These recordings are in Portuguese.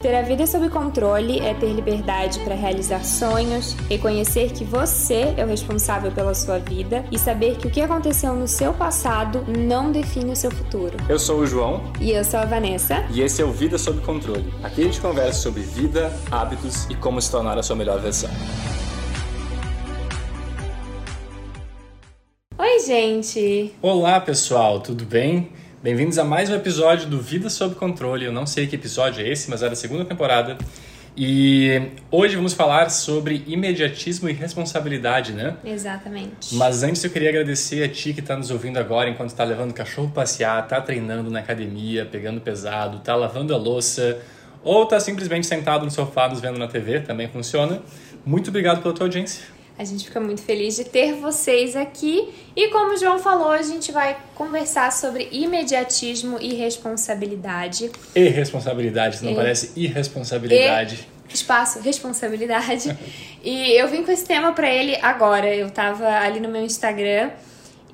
Ter a vida sob controle é ter liberdade para realizar sonhos, reconhecer que você é o responsável pela sua vida e saber que o que aconteceu no seu passado não define o seu futuro. Eu sou o João. E eu sou a Vanessa. E esse é o Vida Sob Controle. Aqui a gente conversa sobre vida, hábitos e como se tornar a sua melhor versão. Oi, gente! Olá, pessoal, tudo bem? Bem-vindos a mais um episódio do Vida Sob Controle. Eu não sei que episódio é esse, mas é da segunda temporada. E hoje vamos falar sobre imediatismo e responsabilidade, né? Exatamente. Mas antes eu queria agradecer a ti que está nos ouvindo agora enquanto está levando o cachorro passear, está treinando na academia, pegando pesado, está lavando a louça ou está simplesmente sentado no sofá nos vendo na TV, também funciona. Muito obrigado pela tua audiência. A gente fica muito feliz de ter vocês aqui. E como o João falou, a gente vai conversar sobre imediatismo e responsabilidade. E responsabilidade, não e... parece irresponsabilidade. E... Espaço, responsabilidade. e eu vim com esse tema para ele agora. Eu tava ali no meu Instagram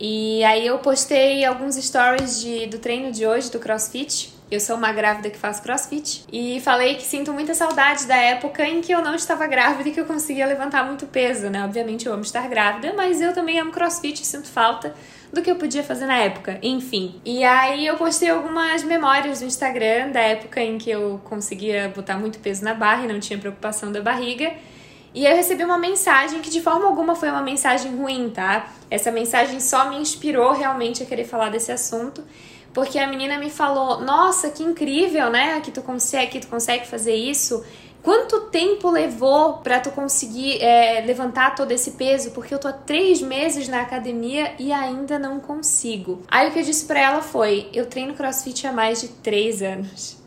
e aí eu postei alguns stories de, do treino de hoje, do CrossFit. Eu sou uma grávida que faz crossfit e falei que sinto muita saudade da época em que eu não estava grávida e que eu conseguia levantar muito peso, né? Obviamente eu amo estar grávida, mas eu também amo crossfit e sinto falta do que eu podia fazer na época, enfim. E aí eu postei algumas memórias no Instagram da época em que eu conseguia botar muito peso na barra e não tinha preocupação da barriga. E eu recebi uma mensagem que de forma alguma foi uma mensagem ruim, tá? Essa mensagem só me inspirou realmente a querer falar desse assunto porque a menina me falou: Nossa, que incrível, né? Que tu consegue, que tu consegue fazer isso. Quanto tempo levou para tu conseguir é, levantar todo esse peso? Porque eu tô há três meses na academia e ainda não consigo. Aí o que eu disse para ela foi: eu treino crossfit há mais de três anos.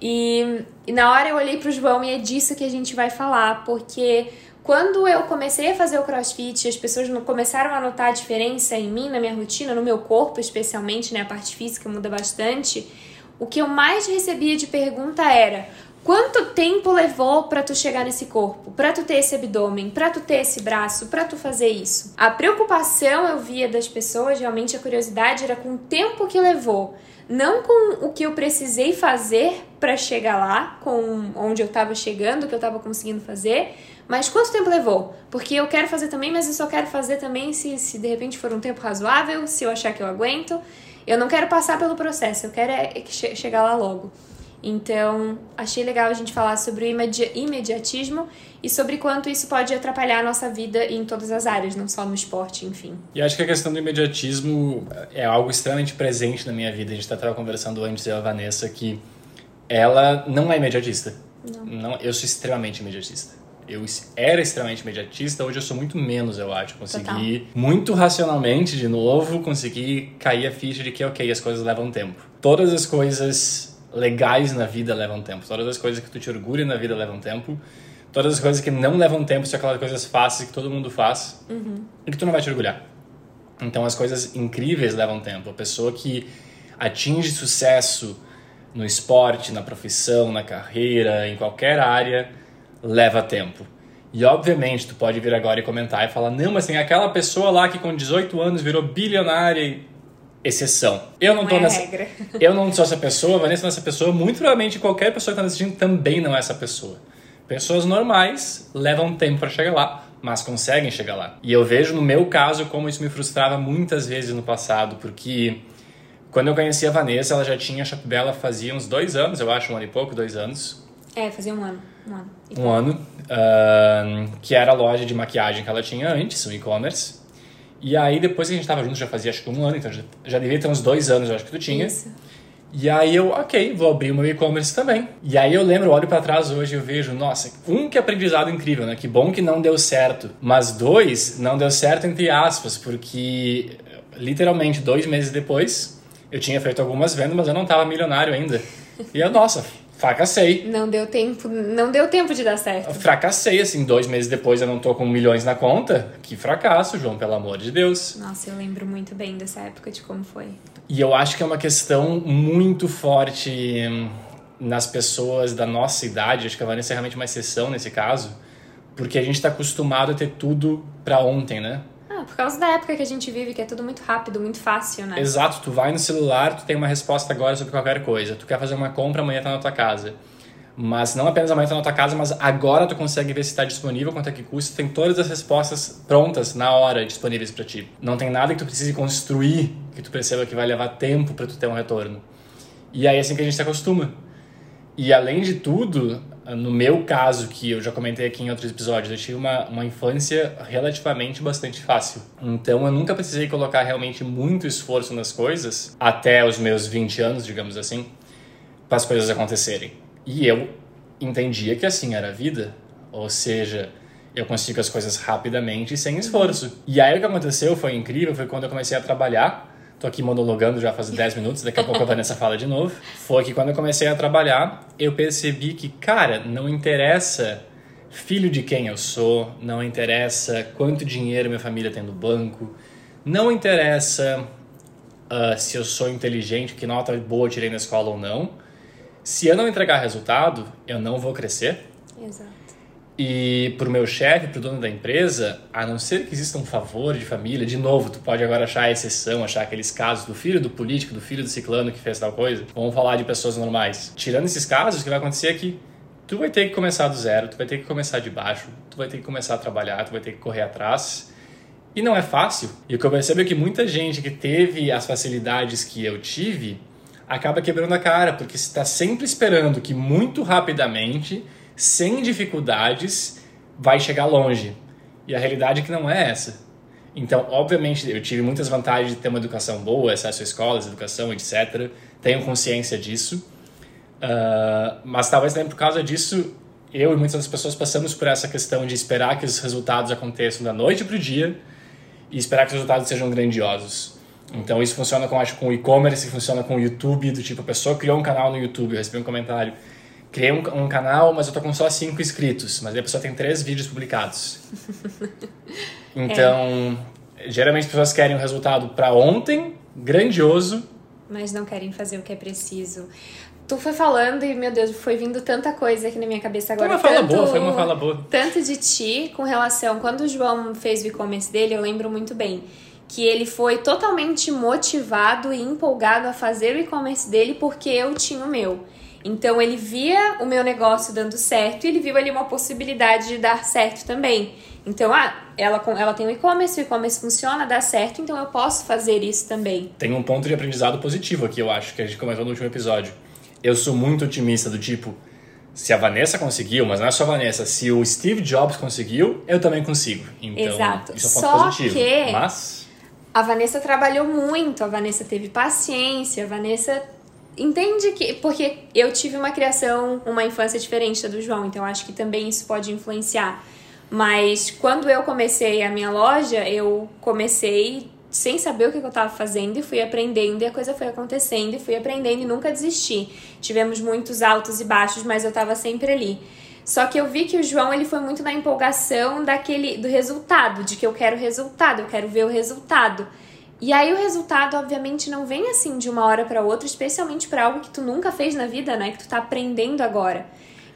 E, e na hora eu olhei pro João e é disso que a gente vai falar, porque quando eu comecei a fazer o crossfit, as pessoas começaram a notar a diferença em mim, na minha rotina, no meu corpo, especialmente, né? A parte física muda bastante. O que eu mais recebia de pergunta era: quanto tempo levou para tu chegar nesse corpo, para tu ter esse abdômen, para tu ter esse braço, para tu fazer isso? A preocupação eu via das pessoas, realmente a curiosidade era com o tempo que levou não com o que eu precisei fazer para chegar lá, com onde eu estava chegando, o que eu estava conseguindo fazer, mas quanto tempo levou? Porque eu quero fazer também, mas eu só quero fazer também se, se de repente for um tempo razoável, se eu achar que eu aguento. Eu não quero passar pelo processo, eu quero é che chegar lá logo. Então, achei legal a gente falar sobre o imedi imediatismo e sobre quanto isso pode atrapalhar a nossa vida em todas as áreas, não só no esporte, enfim. E acho que a questão do imediatismo é algo extremamente presente na minha vida. A gente estava conversando antes, eu e a Vanessa, que ela não é imediatista. Não. não eu sou extremamente imediatista eu era extremamente imediatista, hoje eu sou muito menos, eu acho. Consegui Total. muito racionalmente, de novo, conseguir cair a ficha de que, ok, as coisas levam tempo. Todas as coisas legais na vida levam tempo. Todas as coisas que tu te orgulha na vida levam tempo. Todas as coisas que não levam tempo são aquelas coisas fáceis que todo mundo faz uhum. e que tu não vai te orgulhar. Então as coisas incríveis levam tempo. A pessoa que atinge sucesso no esporte, na profissão, na carreira, em qualquer área, leva tempo. E obviamente tu pode vir agora e comentar e falar: "Não, mas tem aquela pessoa lá que com 18 anos virou bilionária e exceção. Eu não, não tô é nessa regra. Eu não sou essa pessoa, Vanessa não é essa pessoa, muito provavelmente qualquer pessoa que está assistindo também não é essa pessoa. Pessoas normais levam tempo para chegar lá, mas conseguem chegar lá. E eu vejo no meu caso como isso me frustrava muitas vezes no passado, porque quando eu conheci a Vanessa, ela já tinha a Shop Bela fazia uns dois anos, eu acho, um ano e pouco, dois anos. É, fazia um ano. Um ano. Um ano uh, que era a loja de maquiagem que ela tinha antes, o e-commerce. E aí, depois que a gente tava junto, já fazia acho que um ano, então já, já devia ter uns dois anos, eu acho que tu tinha. Isso. E aí eu, ok, vou abrir o meu e-commerce também. E aí eu lembro, olho para trás hoje e eu vejo, nossa, um que aprendizado incrível, né? Que bom que não deu certo. Mas dois, não deu certo entre aspas, porque literalmente dois meses depois eu tinha feito algumas vendas, mas eu não tava milionário ainda. E eu, nossa, Fracassei. Não deu tempo, não deu tempo de dar certo. Fracassei, assim, dois meses depois eu não tô com milhões na conta. Que fracasso, João, pelo amor de Deus. Nossa, eu lembro muito bem dessa época de como foi. E eu acho que é uma questão muito forte hum, nas pessoas da nossa idade. Acho que a Vanessa é realmente uma exceção nesse caso. Porque a gente tá acostumado a ter tudo para ontem, né? Por causa da época que a gente vive, que é tudo muito rápido, muito fácil, né? Exato, tu vai no celular, tu tem uma resposta agora sobre qualquer coisa. Tu quer fazer uma compra, amanhã tá na tua casa. Mas não apenas amanhã tá na tua casa, mas agora tu consegue ver se está disponível, quanto é que custa, tem todas as respostas prontas na hora disponíveis para ti. Não tem nada que tu precise construir, que tu perceba que vai levar tempo para tu ter um retorno. E aí é assim que a gente se acostuma. E além de tudo, no meu caso, que eu já comentei aqui em outros episódios, eu tive uma, uma infância relativamente bastante fácil. Então eu nunca precisei colocar realmente muito esforço nas coisas, até os meus 20 anos, digamos assim, para as coisas acontecerem. E eu entendia que assim era a vida, ou seja, eu consigo as coisas rapidamente e sem esforço. E aí o que aconteceu foi incrível, foi quando eu comecei a trabalhar. Tô aqui monologando já faz 10 minutos, daqui a pouco a Vanessa fala de novo. Foi que quando eu comecei a trabalhar, eu percebi que, cara, não interessa filho de quem eu sou, não interessa quanto dinheiro minha família tem no banco, não interessa uh, se eu sou inteligente, que nota boa tirei na escola ou não. Se eu não entregar resultado, eu não vou crescer. Exato. E pro meu chefe, pro dono da empresa, a não ser que exista um favor de família, de novo, tu pode agora achar a exceção, achar aqueles casos do filho do político, do filho do ciclano que fez tal coisa. Vamos falar de pessoas normais. Tirando esses casos, o que vai acontecer é que tu vai ter que começar do zero, tu vai ter que começar de baixo, tu vai ter que começar a trabalhar, tu vai ter que correr atrás. E não é fácil. E o que eu percebo é que muita gente que teve as facilidades que eu tive acaba quebrando a cara, porque está sempre esperando que muito rapidamente sem dificuldades, vai chegar longe. E a realidade é que não é essa. Então, obviamente, eu tive muitas vantagens de ter uma educação boa, acesso a escolas, educação, etc. Tenho consciência disso. Uh, mas talvez também por causa disso, eu e muitas outras pessoas passamos por essa questão de esperar que os resultados aconteçam da noite para o dia e esperar que os resultados sejam grandiosos. Então, isso funciona com, acho, com o e-commerce, funciona com o YouTube, do tipo, a pessoa criou um canal no YouTube, eu recebi um comentário criei um, um, canal, mas eu tô com só cinco inscritos, mas a pessoa tem três vídeos publicados. Então, é. geralmente as pessoas querem o um resultado para ontem, grandioso, mas não querem fazer o que é preciso. Tu foi falando e, meu Deus, foi vindo tanta coisa aqui na minha cabeça agora. Foi uma fala tanto, boa, foi uma fala boa. Tanto de ti com relação. Quando o João fez o e-commerce dele, eu lembro muito bem que ele foi totalmente motivado e empolgado a fazer o e-commerce dele porque eu tinha o meu. Então ele via o meu negócio dando certo e ele viu ali uma possibilidade de dar certo também. Então, ah, ela, ela tem o e-commerce, o e-commerce funciona, dá certo, então eu posso fazer isso também. Tem um ponto de aprendizado positivo aqui, eu acho, que a gente comentou no último episódio. Eu sou muito otimista do tipo, se a Vanessa conseguiu, mas não é só a Vanessa, se o Steve Jobs conseguiu, eu também consigo. Então, Exato. isso é um ponto só positivo. Que mas a Vanessa trabalhou muito, a Vanessa teve paciência, a Vanessa entende que. Porque eu tive uma criação, uma infância diferente da do João, então acho que também isso pode influenciar. Mas quando eu comecei a minha loja, eu comecei sem saber o que eu estava fazendo e fui aprendendo e a coisa foi acontecendo e fui aprendendo e nunca desisti. Tivemos muitos altos e baixos, mas eu estava sempre ali. Só que eu vi que o João ele foi muito na empolgação daquele do resultado, de que eu quero resultado, eu quero ver o resultado. E aí o resultado, obviamente, não vem assim de uma hora para outra, especialmente para algo que tu nunca fez na vida, né? Que tu tá aprendendo agora.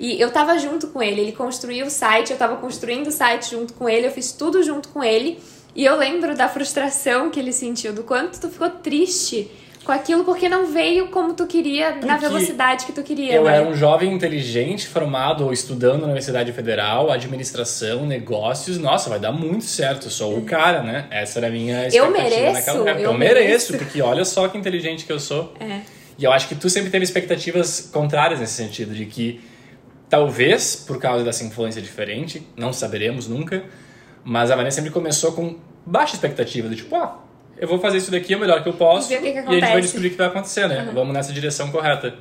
E eu tava junto com ele, ele construiu o site, eu tava construindo o site junto com ele, eu fiz tudo junto com ele. E eu lembro da frustração que ele sentiu, do quanto tu ficou triste com aquilo porque não veio como tu queria, porque na velocidade que tu queria. Eu né? era um jovem inteligente, formado ou estudando na Universidade Federal, administração, negócios. Nossa, vai dar muito certo. Eu sou o cara, né? Essa era a minha expectativa eu mereço, naquela época. Eu, eu mereço, porque olha só que inteligente que eu sou. É. E eu acho que tu sempre teve expectativas contrárias nesse sentido, de que talvez por causa dessa influência diferente, não saberemos nunca, mas a Vanessa sempre começou com baixa expectativa, do tipo, ah, eu vou fazer isso daqui é o melhor que eu posso e, que que e a gente vai descobrir o que vai acontecer, né? Uhum. Vamos nessa direção correta.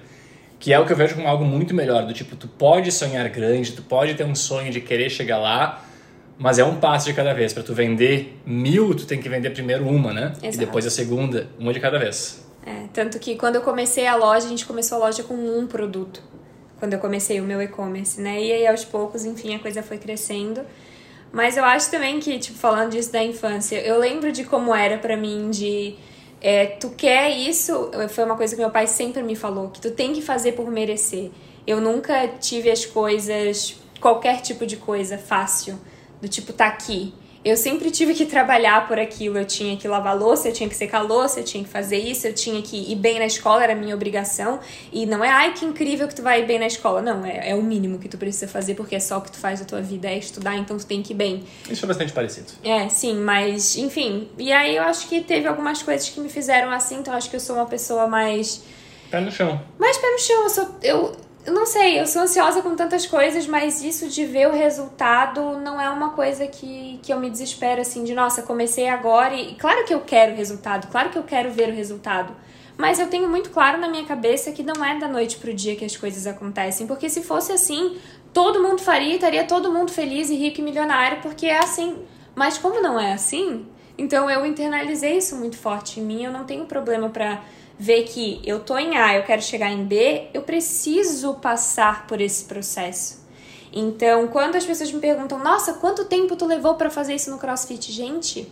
Que é o que eu vejo como algo muito melhor, do tipo, tu pode sonhar grande, tu pode ter um sonho de querer chegar lá, mas é um passo de cada vez. Para tu vender mil, tu tem que vender primeiro uma, né? Exato. E depois a segunda, uma de cada vez. É, tanto que quando eu comecei a loja, a gente começou a loja com um produto. Quando eu comecei o meu e-commerce, né? E aí aos poucos, enfim, a coisa foi crescendo. Mas eu acho também que, tipo, falando disso da infância, eu lembro de como era para mim de. É, tu quer isso, foi uma coisa que meu pai sempre me falou, que tu tem que fazer por merecer. Eu nunca tive as coisas, qualquer tipo de coisa fácil, do tipo, tá aqui. Eu sempre tive que trabalhar por aquilo. Eu tinha que lavar louça, eu tinha que secar louça, eu tinha que fazer isso, eu tinha que ir bem na escola, era minha obrigação. E não é, ai, que incrível que tu vai ir bem na escola. Não, é, é o mínimo que tu precisa fazer, porque é só o que tu faz da tua vida, é estudar, então tu tem que ir bem. Isso é bastante parecido. É, sim, mas, enfim. E aí eu acho que teve algumas coisas que me fizeram assim, então acho que eu sou uma pessoa mais. Pé no chão. Mais pé no chão. Eu sou. Eu, eu não sei, eu sou ansiosa com tantas coisas, mas isso de ver o resultado não é uma coisa que, que eu me desespero assim, de nossa, comecei agora e claro que eu quero o resultado, claro que eu quero ver o resultado. Mas eu tenho muito claro na minha cabeça que não é da noite pro dia que as coisas acontecem, porque se fosse assim, todo mundo faria, estaria todo mundo feliz e rico e milionário, porque é assim. Mas como não é assim, então eu internalizei isso muito forte em mim, eu não tenho problema para ver que eu tô em A, eu quero chegar em B, eu preciso passar por esse processo. Então, quando as pessoas me perguntam, nossa, quanto tempo tu levou para fazer isso no CrossFit? Gente,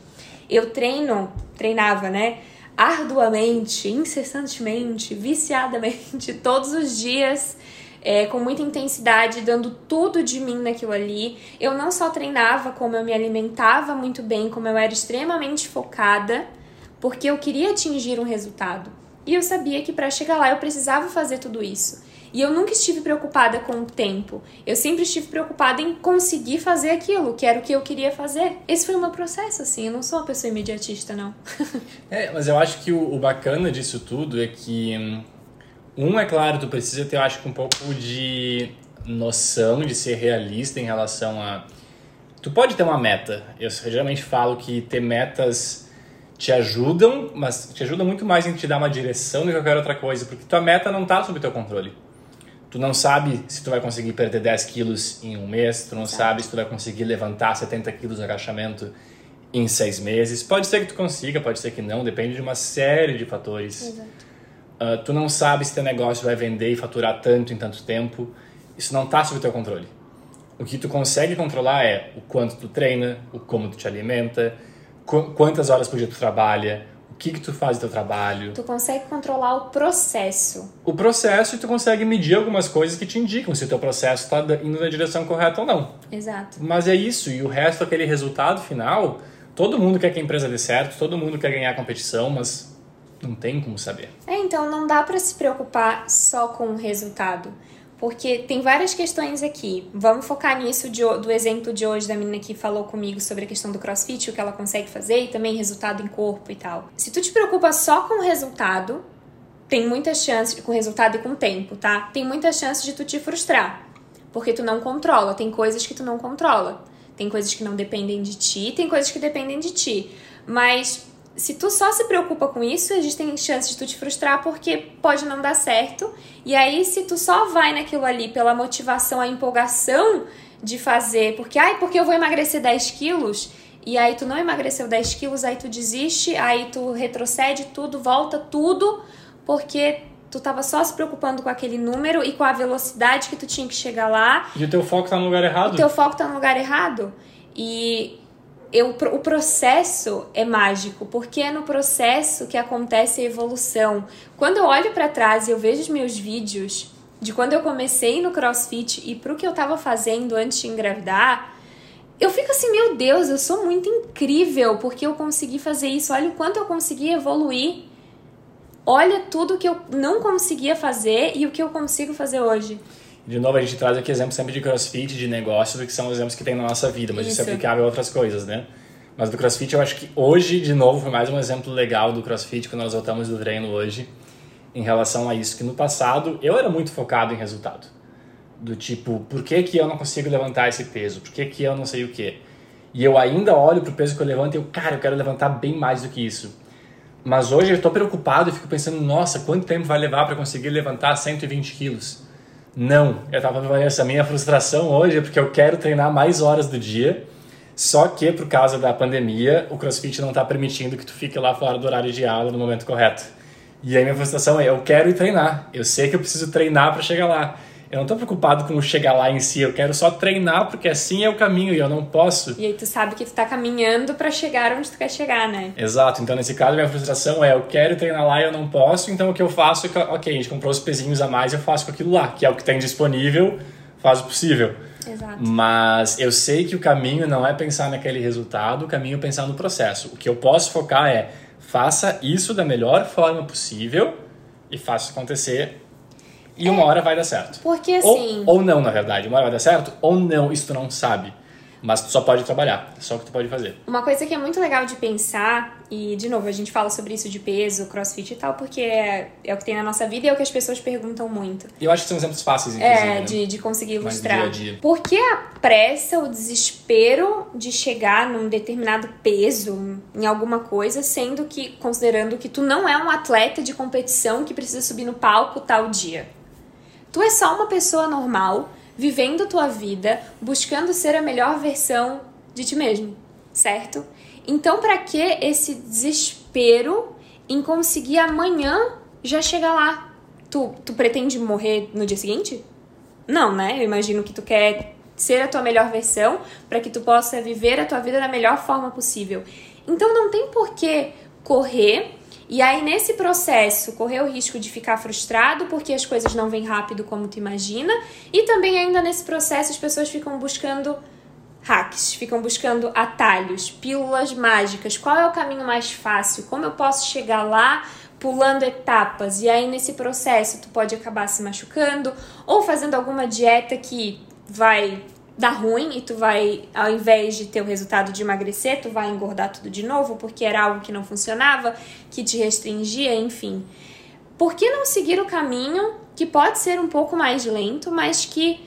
eu treino, treinava, né? Arduamente, incessantemente, viciadamente, todos os dias, é, com muita intensidade, dando tudo de mim naquilo ali. Eu não só treinava, como eu me alimentava muito bem, como eu era extremamente focada, porque eu queria atingir um resultado. E eu sabia que para chegar lá eu precisava fazer tudo isso. E eu nunca estive preocupada com o tempo. Eu sempre estive preocupada em conseguir fazer aquilo, que era o que eu queria fazer. Esse foi o meu processo, assim. Eu não sou uma pessoa imediatista, não. é, mas eu acho que o, o, bacana disso tudo é que. Hum, um, é claro, tu precisa ter, eu acho um pouco de noção de ser realista em relação a. Tu pode ter uma meta. Eu geralmente falo que ter metas te ajudam, mas te ajudam muito mais em te dar uma direção do que qualquer outra coisa, porque tua meta não está sob teu controle. Tu não sabe se tu vai conseguir perder 10 quilos em um mês, tu não Exato. sabe se tu vai conseguir levantar 70 quilos no agachamento em seis meses. Pode ser que tu consiga, pode ser que não, depende de uma série de fatores. Uh, tu não sabe se teu negócio vai vender e faturar tanto em tanto tempo. Isso não está sob teu controle. O que tu consegue controlar é o quanto tu treina, o como tu te alimenta, quantas horas por dia tu trabalha, o que que tu faz no teu trabalho. Tu consegue controlar o processo. O processo e tu consegue medir algumas coisas que te indicam se o teu processo está indo na direção correta ou não. Exato. Mas é isso, e o resto, aquele resultado final, todo mundo quer que a empresa dê certo, todo mundo quer ganhar a competição, mas não tem como saber. É, então não dá para se preocupar só com o resultado. Porque tem várias questões aqui. Vamos focar nisso de, do exemplo de hoje da menina que falou comigo sobre a questão do crossfit, o que ela consegue fazer e também resultado em corpo e tal. Se tu te preocupa só com o resultado, tem muita chance, com resultado e com tempo, tá? Tem muita chance de tu te frustrar. Porque tu não controla, tem coisas que tu não controla. Tem coisas que não dependem de ti, tem coisas que dependem de ti. Mas se tu só se preocupa com isso, existem chances de tu te frustrar porque pode não dar certo. E aí, se tu só vai naquilo ali pela motivação, a empolgação de fazer, porque, ai, porque eu vou emagrecer 10 quilos, e aí tu não emagreceu 10 quilos, aí tu desiste, aí tu retrocede tudo, volta tudo, porque tu tava só se preocupando com aquele número e com a velocidade que tu tinha que chegar lá. E o teu foco tá no lugar errado. O teu foco tá no lugar errado. E eu, o processo é mágico, porque é no processo que acontece a evolução. Quando eu olho para trás e eu vejo os meus vídeos de quando eu comecei no CrossFit e pro que eu tava fazendo antes de engravidar, eu fico assim, meu Deus, eu sou muito incrível porque eu consegui fazer isso. Olha o quanto eu consegui evoluir. Olha tudo que eu não conseguia fazer e o que eu consigo fazer hoje. De novo, a gente traz aqui exemplos sempre de crossfit, de negócios, que são exemplos que tem na nossa vida, mas isso, é isso é aplicável a outras coisas, né? Mas do crossfit, eu acho que hoje, de novo, foi mais um exemplo legal do crossfit, quando nós voltamos do treino hoje, em relação a isso. Que no passado, eu era muito focado em resultado. Do tipo, por que, que eu não consigo levantar esse peso? Por que, que eu não sei o quê? E eu ainda olho pro peso que eu levanto e eu, cara, eu quero levantar bem mais do que isso. Mas hoje eu estou preocupado e fico pensando, nossa, quanto tempo vai levar para conseguir levantar 120 quilos? Não, eu tava falando essa minha frustração hoje é porque eu quero treinar mais horas do dia, só que por causa da pandemia, o CrossFit não está permitindo que tu fique lá fora do horário de aula no momento correto. E aí minha frustração é, eu quero ir treinar, eu sei que eu preciso treinar para chegar lá. Eu não tô preocupado com chegar lá em si, eu quero só treinar porque assim é o caminho e eu não posso. E aí tu sabe que tu tá caminhando para chegar onde tu quer chegar, né? Exato, então nesse caso minha frustração é eu quero treinar lá e eu não posso, então o que eu faço é que, ok, a gente comprou os pezinhos a mais, eu faço com aquilo lá, que é o que tem disponível, faz o possível. Exato. Mas eu sei que o caminho não é pensar naquele resultado, o caminho é pensar no processo. O que eu posso focar é faça isso da melhor forma possível e faça acontecer. E é, uma hora vai dar certo. Porque assim. Ou, ou não, na verdade. Uma hora vai dar certo, ou não, isso tu não sabe. Mas tu só pode trabalhar, é só o que tu pode fazer. Uma coisa que é muito legal de pensar, e de novo, a gente fala sobre isso de peso, crossfit e tal, porque é, é o que tem na nossa vida e é o que as pessoas perguntam muito. Eu acho que são exemplos fáceis, inclusive. É, né? de, de conseguir ilustrar. dia a dia. Por que a pressa, o desespero de chegar num determinado peso em alguma coisa, sendo que, considerando que tu não é um atleta de competição que precisa subir no palco tal dia? Tu é só uma pessoa normal vivendo tua vida, buscando ser a melhor versão de ti mesmo, certo? Então, para que esse desespero em conseguir amanhã já chegar lá? Tu, tu pretende morrer no dia seguinte? Não, né? Eu imagino que tu quer ser a tua melhor versão para que tu possa viver a tua vida da melhor forma possível. Então não tem por que correr e aí, nesse processo, correr o risco de ficar frustrado porque as coisas não vêm rápido como tu imagina. E também, ainda nesse processo, as pessoas ficam buscando hacks, ficam buscando atalhos, pílulas mágicas. Qual é o caminho mais fácil? Como eu posso chegar lá pulando etapas? E aí, nesse processo, tu pode acabar se machucando ou fazendo alguma dieta que vai dar ruim e tu vai, ao invés de ter o resultado de emagrecer, tu vai engordar tudo de novo porque era algo que não funcionava, que te restringia, enfim. Por que não seguir o caminho que pode ser um pouco mais lento, mas que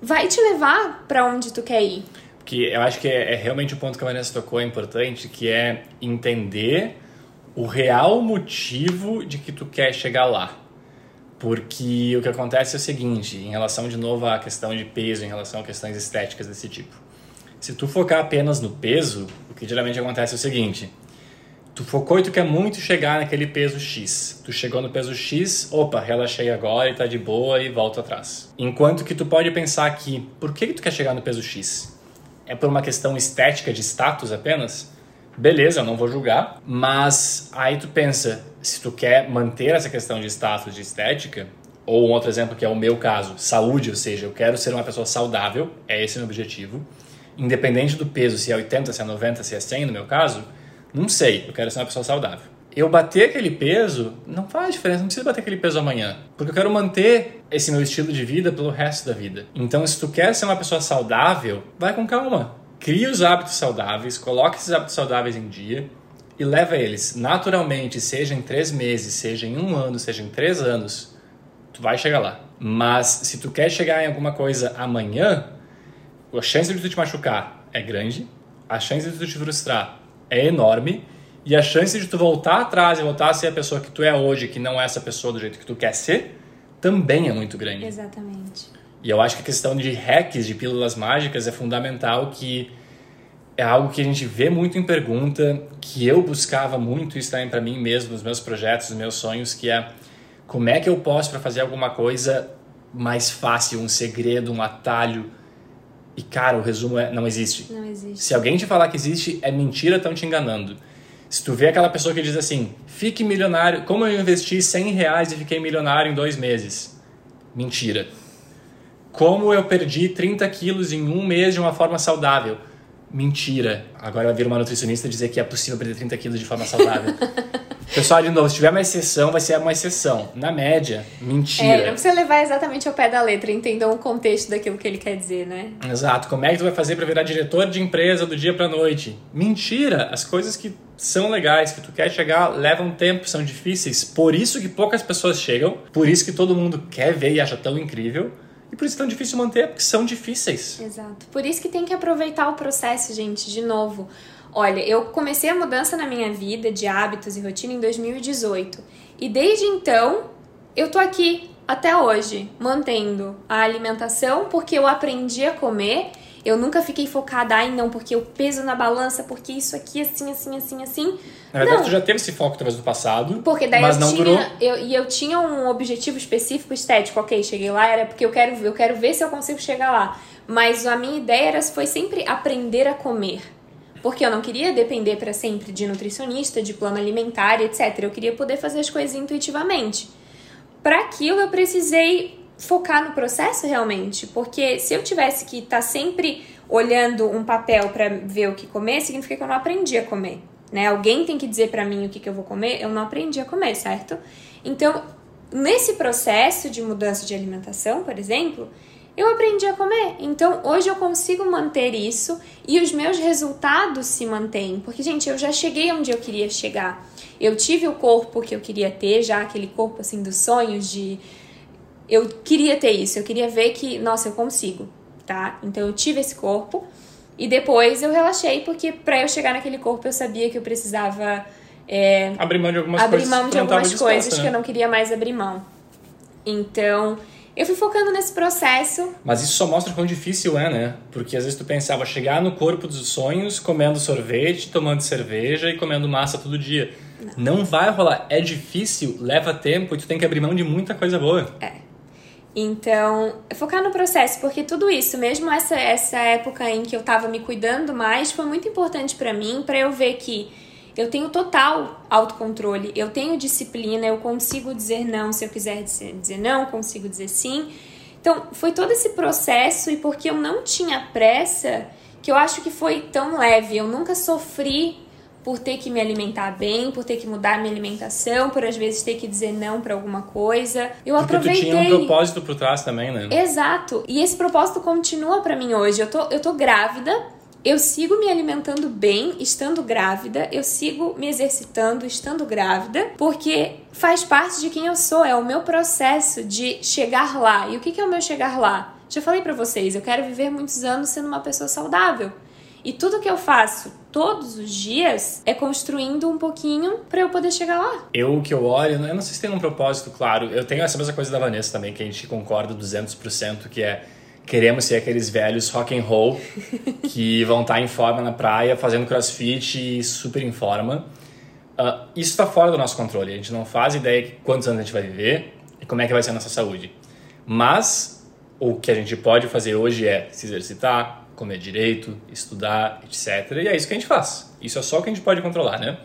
vai te levar para onde tu quer ir? Que eu acho que é, é realmente o ponto que a Vanessa tocou é importante, que é entender o real motivo de que tu quer chegar lá. Porque o que acontece é o seguinte, em relação de novo à questão de peso, em relação a questões estéticas desse tipo. Se tu focar apenas no peso, o que geralmente acontece é o seguinte: tu focou e tu quer muito chegar naquele peso X. Tu chegou no peso X, opa, relaxei agora e tá de boa e volta atrás. Enquanto que tu pode pensar aqui, por que, que tu quer chegar no peso X? É por uma questão estética de status apenas? Beleza, eu não vou julgar, mas aí tu pensa, se tu quer manter essa questão de status, de estética, ou um outro exemplo que é o meu caso, saúde, ou seja, eu quero ser uma pessoa saudável, é esse o meu objetivo, independente do peso, se é 80, se é 90, se é 100 no meu caso, não sei, eu quero ser uma pessoa saudável. Eu bater aquele peso não faz diferença, não precisa bater aquele peso amanhã, porque eu quero manter esse meu estilo de vida pelo resto da vida. Então, se tu quer ser uma pessoa saudável, vai com calma. Cria os hábitos saudáveis, coloque esses hábitos saudáveis em dia, e leva eles naturalmente, seja em três meses, seja em um ano, seja em três anos, tu vai chegar lá. Mas se tu quer chegar em alguma coisa amanhã, a chance de tu te machucar é grande, a chance de tu te frustrar é enorme e a chance de tu voltar atrás e voltar a ser a pessoa que tu é hoje, que não é essa pessoa do jeito que tu quer ser, também é muito grande. Exatamente. E eu acho que a questão de hacks, de pílulas mágicas é fundamental que é algo que a gente vê muito em pergunta, que eu buscava muito isso também para mim mesmo, nos meus projetos, nos meus sonhos, que é como é que eu posso para fazer alguma coisa mais fácil, um segredo, um atalho. E cara, o resumo é não existe. Não existe. Se alguém te falar que existe, é mentira, estão te enganando. Se tu vê aquela pessoa que diz assim, fique milionário, como eu investi 100 reais e fiquei milionário em dois meses? Mentira. Como eu perdi 30 quilos em um mês de uma forma saudável? mentira. Agora vai vir uma nutricionista dizer que é possível perder 30 quilos de forma saudável. Pessoal, de novo, se tiver uma exceção, vai ser uma exceção. Na média, mentira. É, não precisa levar exatamente ao pé da letra, entendam o contexto daquilo que ele quer dizer, né? Exato. Como é que tu vai fazer para virar diretor de empresa do dia pra noite? Mentira! As coisas que são legais, que tu quer chegar, levam tempo, são difíceis. Por isso que poucas pessoas chegam, por isso que todo mundo quer ver e acha tão incrível. E por isso é tão difícil manter, porque são difíceis. Exato. Por isso que tem que aproveitar o processo, gente, de novo. Olha, eu comecei a mudança na minha vida de hábitos e rotina em 2018. E desde então, eu tô aqui até hoje, mantendo a alimentação, porque eu aprendi a comer eu nunca fiquei focada, ai não, porque o peso na balança, porque isso aqui, assim, assim, assim, assim. Na verdade, não. tu já teve esse foco talvez do passado. Porque daí mas eu não tinha. Durou... Eu, e eu tinha um objetivo específico estético, ok, cheguei lá, era porque eu quero, eu quero ver se eu consigo chegar lá. Mas a minha ideia era, foi sempre aprender a comer. Porque eu não queria depender para sempre de nutricionista, de plano alimentar, etc. Eu queria poder fazer as coisas intuitivamente. Para aquilo eu precisei focar no processo realmente, porque se eu tivesse que estar tá sempre olhando um papel para ver o que comer, significa que eu não aprendi a comer, né? Alguém tem que dizer para mim o que, que eu vou comer, eu não aprendi a comer, certo? Então, nesse processo de mudança de alimentação, por exemplo, eu aprendi a comer. Então, hoje eu consigo manter isso e os meus resultados se mantêm. Porque, gente, eu já cheguei onde eu queria chegar. Eu tive o corpo que eu queria ter, já aquele corpo assim dos sonhos de eu queria ter isso, eu queria ver que, nossa, eu consigo, tá? Então eu tive esse corpo e depois eu relaxei porque para eu chegar naquele corpo eu sabia que eu precisava é, abrir mão de algumas abrir coisas, mão de algumas coisas né? que eu não queria mais abrir mão. Então, eu fui focando nesse processo. Mas isso só mostra quão difícil é, né? Porque às vezes tu pensava chegar no corpo dos sonhos comendo sorvete, tomando cerveja e comendo massa todo dia. Não. não vai rolar. É difícil, leva tempo e tu tem que abrir mão de muita coisa boa. É. Então, focar no processo, porque tudo isso, mesmo essa, essa época em que eu tava me cuidando mais, foi muito importante para mim, para eu ver que eu tenho total autocontrole, eu tenho disciplina, eu consigo dizer não se eu quiser dizer não, consigo dizer sim. Então, foi todo esse processo e porque eu não tinha pressa, que eu acho que foi tão leve. Eu nunca sofri por ter que me alimentar bem, por ter que mudar minha alimentação, por às vezes ter que dizer não para alguma coisa. Eu Porque aproveitei. tu tinha um propósito por trás também, né? Exato. E esse propósito continua para mim hoje. Eu tô, eu tô grávida eu sigo me alimentando bem estando grávida, eu sigo me exercitando estando grávida, porque faz parte de quem eu sou, é o meu processo de chegar lá. E o que é o meu chegar lá? Já falei para vocês, eu quero viver muitos anos sendo uma pessoa saudável. E tudo que eu faço todos os dias é construindo um pouquinho para eu poder chegar lá. Eu que eu olho, eu não sei se tem um propósito claro. Eu tenho essa mesma coisa da Vanessa também, que a gente concorda 200%, que é queremos ser aqueles velhos rock and roll que vão estar em forma na praia, fazendo crossfit e super em forma. Uh, isso está fora do nosso controle. A gente não faz ideia de quantos anos a gente vai viver e como é que vai ser a nossa saúde. Mas o que a gente pode fazer hoje é se exercitar, comer direito, estudar, etc. E é isso que a gente faz. Isso é só o que a gente pode controlar, né?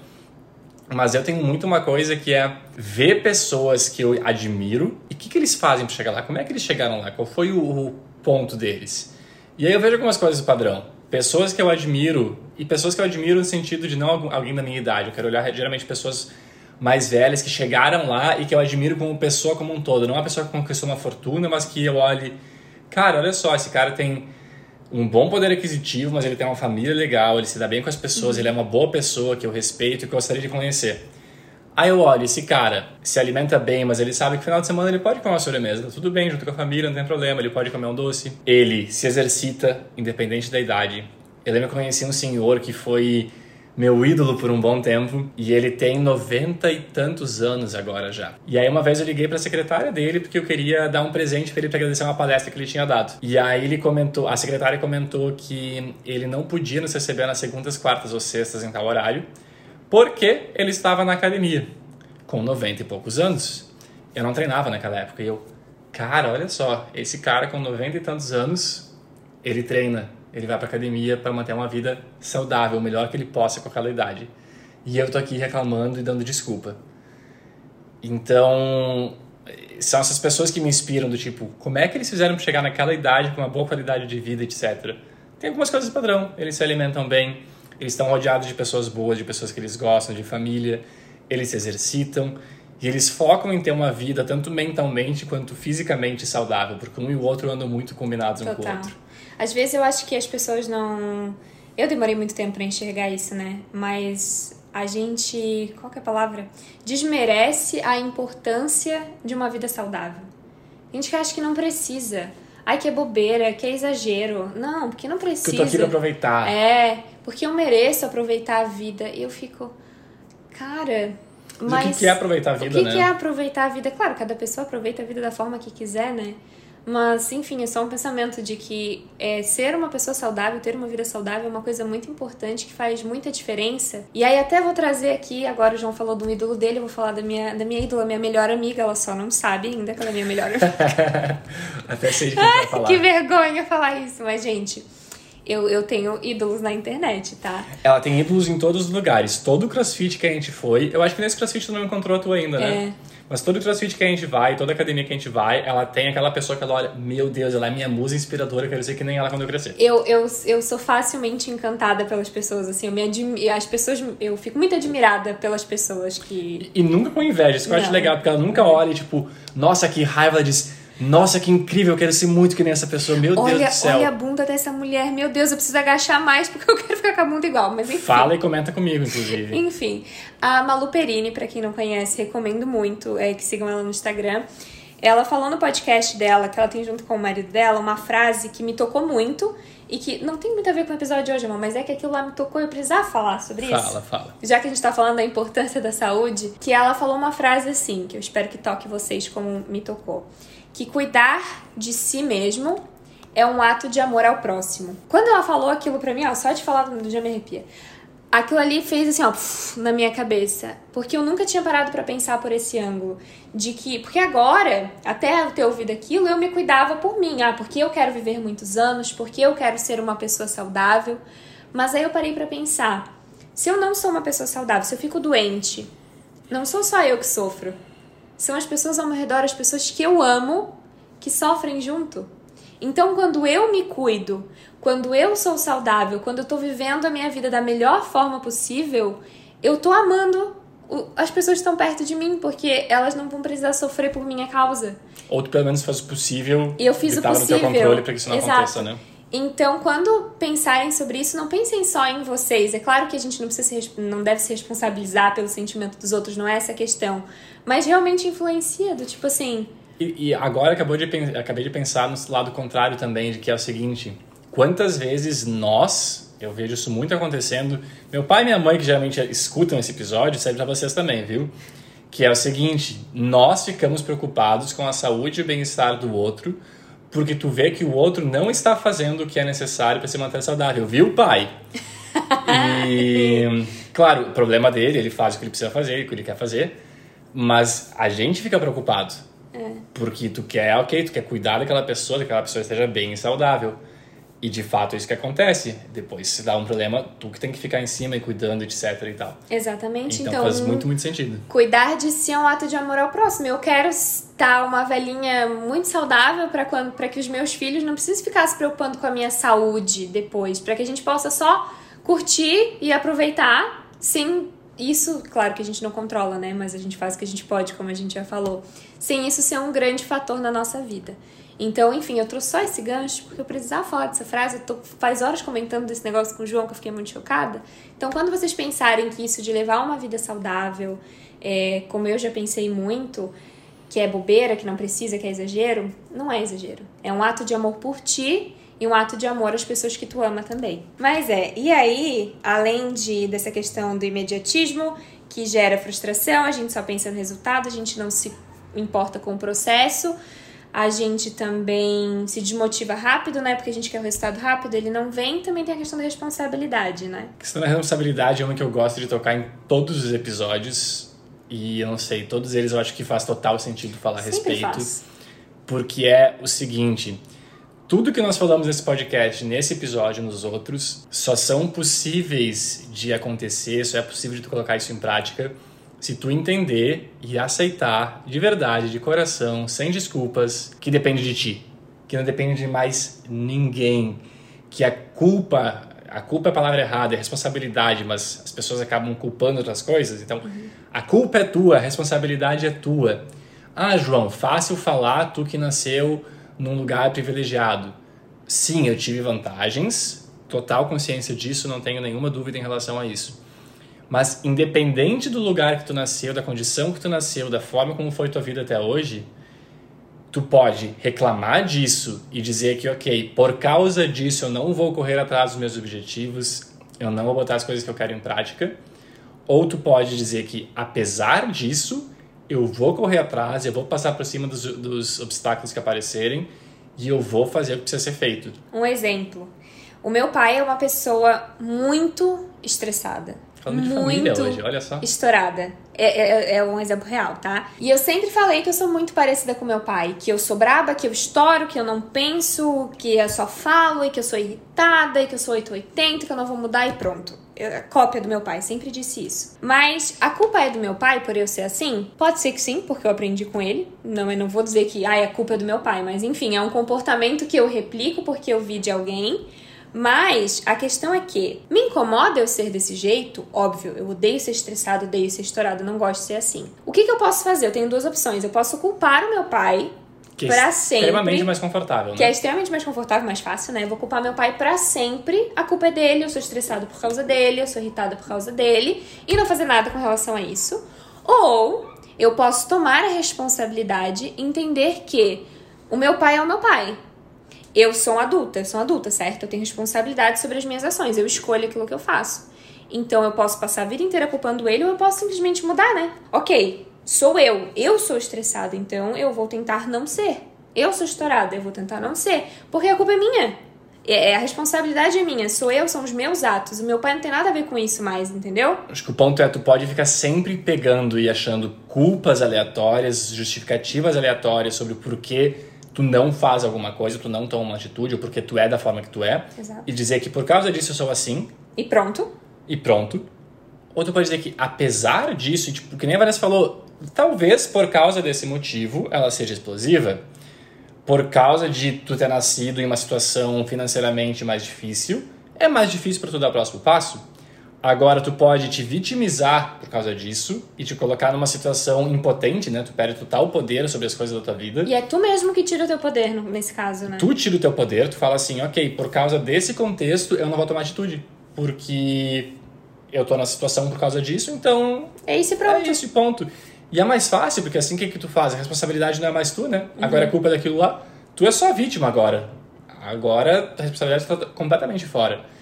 Mas eu tenho muito uma coisa que é ver pessoas que eu admiro e o que, que eles fazem para chegar lá, como é que eles chegaram lá, qual foi o, o ponto deles. E aí eu vejo algumas coisas padrão. Pessoas que eu admiro, e pessoas que eu admiro no sentido de não alguém da minha idade. Eu quero olhar geralmente pessoas mais velhas que chegaram lá e que eu admiro como pessoa como um todo. Não uma pessoa que conquistou uma fortuna, mas que eu olhe, cara, olha só, esse cara tem um bom poder aquisitivo, mas ele tem uma família legal, ele se dá bem com as pessoas, uhum. ele é uma boa pessoa que eu respeito e que eu gostaria de conhecer. Aí eu olho, esse cara se alimenta bem, mas ele sabe que no final de semana ele pode comer uma sobremesa. Tá tudo bem, junto com a família, não tem problema, ele pode comer um doce. Ele se exercita, independente da idade. Eu lembro que eu conheci um senhor que foi meu ídolo por um bom tempo e ele tem noventa e tantos anos agora já. E aí uma vez eu liguei para a secretária dele porque eu queria dar um presente para ele para agradecer uma palestra que ele tinha dado. E aí ele comentou, a secretária comentou que ele não podia nos receber nas segundas, quartas ou sextas em tal horário porque ele estava na academia, com 90 e poucos anos. Eu não treinava naquela época e eu, cara, olha só, esse cara com 90 e tantos anos, ele treina, ele vai para academia para manter uma vida saudável, o melhor que ele possa com aquela idade. E eu tô aqui reclamando e dando desculpa. Então, são essas pessoas que me inspiram do tipo, como é que eles fizeram para chegar naquela idade com uma boa qualidade de vida, etc. Tem algumas coisas padrão, eles se alimentam bem, eles estão rodeados de pessoas boas, de pessoas que eles gostam, de família, eles se exercitam e eles focam em ter uma vida tanto mentalmente quanto fisicamente saudável, porque um e o outro andam muito combinados Total. um com o outro. Às vezes eu acho que as pessoas não. Eu demorei muito tempo para enxergar isso, né? Mas a gente. Qual que é a palavra? Desmerece a importância de uma vida saudável. A gente acha que não precisa. Ai, que é bobeira, que é exagero. Não, porque não precisa. Que eu tô aqui pra aproveitar. É, porque eu mereço aproveitar a vida. E eu fico, cara, mas. o que, que é aproveitar a vida, o que né? que é aproveitar a vida? Claro, cada pessoa aproveita a vida da forma que quiser, né? Mas, enfim, é só um pensamento de que é, ser uma pessoa saudável, ter uma vida saudável é uma coisa muito importante que faz muita diferença. E aí até vou trazer aqui, agora o João falou do ídolo dele, eu vou falar da minha, da minha ídola, minha melhor amiga, ela só não sabe ainda que ela é minha melhor amiga. até sei de quem vai falar. que vergonha falar isso, mas gente... Eu, eu tenho ídolos na internet, tá? Ela tem ídolos em todos os lugares. Todo crossfit que a gente foi, eu acho que nesse crossfit tu não encontrou tu ainda, né? É. Mas todo crossfit que a gente vai, toda academia que a gente vai, ela tem aquela pessoa que ela olha, meu Deus, ela é minha musa inspiradora, eu quero ser que nem ela quando eu crescer. Eu, eu, eu sou facilmente encantada pelas pessoas, assim, eu me admi as pessoas, eu fico muito admirada pelas pessoas que... E, e nunca com inveja, isso que eu acho legal, porque ela nunca olha, tipo, nossa, que raiva, diz nossa, que incrível, eu quero ser muito que nem essa pessoa. Meu olha, Deus do céu. Olha a bunda dessa mulher. Meu Deus, eu preciso agachar mais porque eu quero ficar com a bunda igual. Mas enfim. Fala e comenta comigo, inclusive. enfim. A Malu Perini, pra quem não conhece, recomendo muito é, que sigam ela no Instagram. Ela falou no podcast dela, que ela tem junto com o marido dela, uma frase que me tocou muito e que não tem muito a ver com o episódio de hoje, amor, mas é que aquilo lá me tocou e eu precisava falar sobre fala, isso. Fala, fala. Já que a gente tá falando da importância da saúde, que ela falou uma frase assim, que eu espero que toque vocês como me tocou que cuidar de si mesmo é um ato de amor ao próximo. Quando ela falou aquilo pra mim, ó, só de falar já me arrepia. Aquilo ali fez assim, ó, na minha cabeça, porque eu nunca tinha parado para pensar por esse ângulo de que, porque agora, até eu ter ouvido aquilo, eu me cuidava por mim, ah, porque eu quero viver muitos anos, porque eu quero ser uma pessoa saudável. Mas aí eu parei para pensar, se eu não sou uma pessoa saudável, se eu fico doente, não sou só eu que sofro são as pessoas ao meu redor, as pessoas que eu amo, que sofrem junto. Então, quando eu me cuido, quando eu sou saudável, quando eu tô vivendo a minha vida da melhor forma possível, eu tô amando as pessoas que estão perto de mim, porque elas não vão precisar sofrer por minha causa. Ou tu pelo menos faz o possível. E eu fiz o possível. no teu controle para que isso não Exato. aconteça, né? Então, quando pensarem sobre isso, não pensem só em vocês. É claro que a gente não precisa se, não deve se responsabilizar pelo sentimento dos outros, não é essa a questão. Mas realmente influencia, do tipo assim. E, e agora acabou de, acabei de pensar no lado contrário também, de que é o seguinte: quantas vezes nós, eu vejo isso muito acontecendo, meu pai e minha mãe, que geralmente escutam esse episódio, serve para vocês também, viu? Que é o seguinte: nós ficamos preocupados com a saúde e o bem-estar do outro porque tu vê que o outro não está fazendo o que é necessário para se manter saudável, viu, pai? E, claro, o problema dele, ele faz o que ele precisa fazer, o que ele quer fazer, mas a gente fica preocupado. É. Porque tu quer, ok, tu quer cuidar daquela pessoa, daquela pessoa esteja bem e saudável. E de fato é isso que acontece. Depois, se dá um problema, tu que tem que ficar em cima e cuidando, etc e tal. Exatamente. Então, então faz muito, muito sentido. Cuidar de si é um ato de amor ao próximo. Eu quero estar uma velhinha muito saudável para quando para que os meus filhos não precisem ficar se preocupando com a minha saúde depois, para que a gente possa só curtir e aproveitar sem isso, claro que a gente não controla, né? Mas a gente faz o que a gente pode, como a gente já falou. Sem isso ser um grande fator na nossa vida. Então, enfim, eu trouxe só esse gancho porque eu precisava falar dessa frase. Eu tô faz horas comentando desse negócio com o João que eu fiquei muito chocada. Então, quando vocês pensarem que isso de levar uma vida saudável, é, como eu já pensei muito, que é bobeira, que não precisa, que é exagero, não é exagero. É um ato de amor por ti e um ato de amor às pessoas que tu ama também. Mas é, e aí, além de dessa questão do imediatismo que gera frustração, a gente só pensa no resultado, a gente não se importa com o processo a gente também se desmotiva rápido, né? Porque a gente quer o resultado rápido, ele não vem. Também tem a questão da responsabilidade, né? A questão da responsabilidade é uma que eu gosto de tocar em todos os episódios. E eu não sei, todos eles eu acho que faz total sentido falar a respeito. Faz. Porque é o seguinte: tudo que nós falamos nesse podcast, nesse episódio nos outros, só são possíveis de acontecer, só é possível de tu colocar isso em prática se tu entender e aceitar de verdade, de coração, sem desculpas, que depende de ti, que não depende de mais ninguém, que a culpa, a culpa é a palavra errada, é responsabilidade, mas as pessoas acabam culpando outras coisas, então uhum. a culpa é tua, a responsabilidade é tua. Ah, João, fácil falar, tu que nasceu num lugar privilegiado. Sim, eu tive vantagens, total consciência disso, não tenho nenhuma dúvida em relação a isso. Mas independente do lugar que tu nasceu, da condição que tu nasceu, da forma como foi tua vida até hoje, tu pode reclamar disso e dizer que, ok, por causa disso eu não vou correr atrás dos meus objetivos, eu não vou botar as coisas que eu quero em prática. Ou tu pode dizer que, apesar disso, eu vou correr atrás, eu vou passar por cima dos, dos obstáculos que aparecerem e eu vou fazer o que precisa ser feito. Um exemplo. O meu pai é uma pessoa muito estressada. Falando de família hoje, olha só. Estourada. É, é, é, um exemplo real, tá? E eu sempre falei que eu sou muito parecida com meu pai. Que eu sou braba, que eu estouro, que eu não penso, que eu só falo, e que eu sou irritada, e que eu sou 880, que eu não vou mudar e pronto. Eu, a cópia do meu pai, sempre disse isso. Mas a culpa é do meu pai por eu ser assim? Pode ser que sim, porque eu aprendi com ele. Não, eu não vou dizer que ah, a culpa é do meu pai, mas enfim, é um comportamento que eu replico porque eu vi de alguém. Mas a questão é que me incomoda eu ser desse jeito, óbvio, eu odeio ser estressado, odeio ser estourado, não gosto de ser assim. O que, que eu posso fazer? Eu tenho duas opções. Eu posso culpar o meu pai Que pra é sempre. extremamente mais confortável, Que é né? extremamente mais confortável, mais fácil, né? Eu vou culpar meu pai pra sempre. A culpa é dele, eu sou estressado por causa dele, eu sou irritada por causa dele. E não fazer nada com relação a isso. Ou eu posso tomar a responsabilidade e entender que o meu pai é o meu pai. Eu sou adulta, eu sou adulta, certo? Eu tenho responsabilidade sobre as minhas ações, eu escolho aquilo que eu faço. Então eu posso passar a vida inteira culpando ele ou eu posso simplesmente mudar, né? Ok, sou eu, eu sou estressada, então eu vou tentar não ser. Eu sou estourada, eu vou tentar não ser, porque a culpa é minha. É, é- a responsabilidade é minha, sou eu, são os meus atos. O meu pai não tem nada a ver com isso mais, entendeu? Acho que o ponto é tu pode ficar sempre pegando e achando culpas aleatórias, justificativas aleatórias sobre o porquê tu não faz alguma coisa, tu não toma uma atitude, ou porque tu é da forma que tu é, Exato. e dizer que por causa disso eu sou assim, E pronto. e pronto. Ou tu pode dizer que apesar disso, tipo, que nem a Vanessa falou, talvez por causa desse motivo ela seja explosiva, por causa de tu ter nascido em uma situação financeiramente mais difícil, é mais difícil para tu dar o próximo passo. Agora tu pode te vitimizar por causa disso e te colocar numa situação impotente, né? Tu perde total poder sobre as coisas da tua vida. E é tu mesmo que tira o teu poder nesse caso, né? Tu tira o teu poder, tu fala assim, ok, por causa desse contexto eu não vou tomar atitude, porque eu tô na situação por causa disso, então É isso e pronto. é isso, e ponto. E é mais fácil, porque assim o que, que tu faz? A responsabilidade não é mais tu, né? Uhum. Agora é culpa daquilo lá. Tu é só vítima agora. Agora a responsabilidade está completamente fora.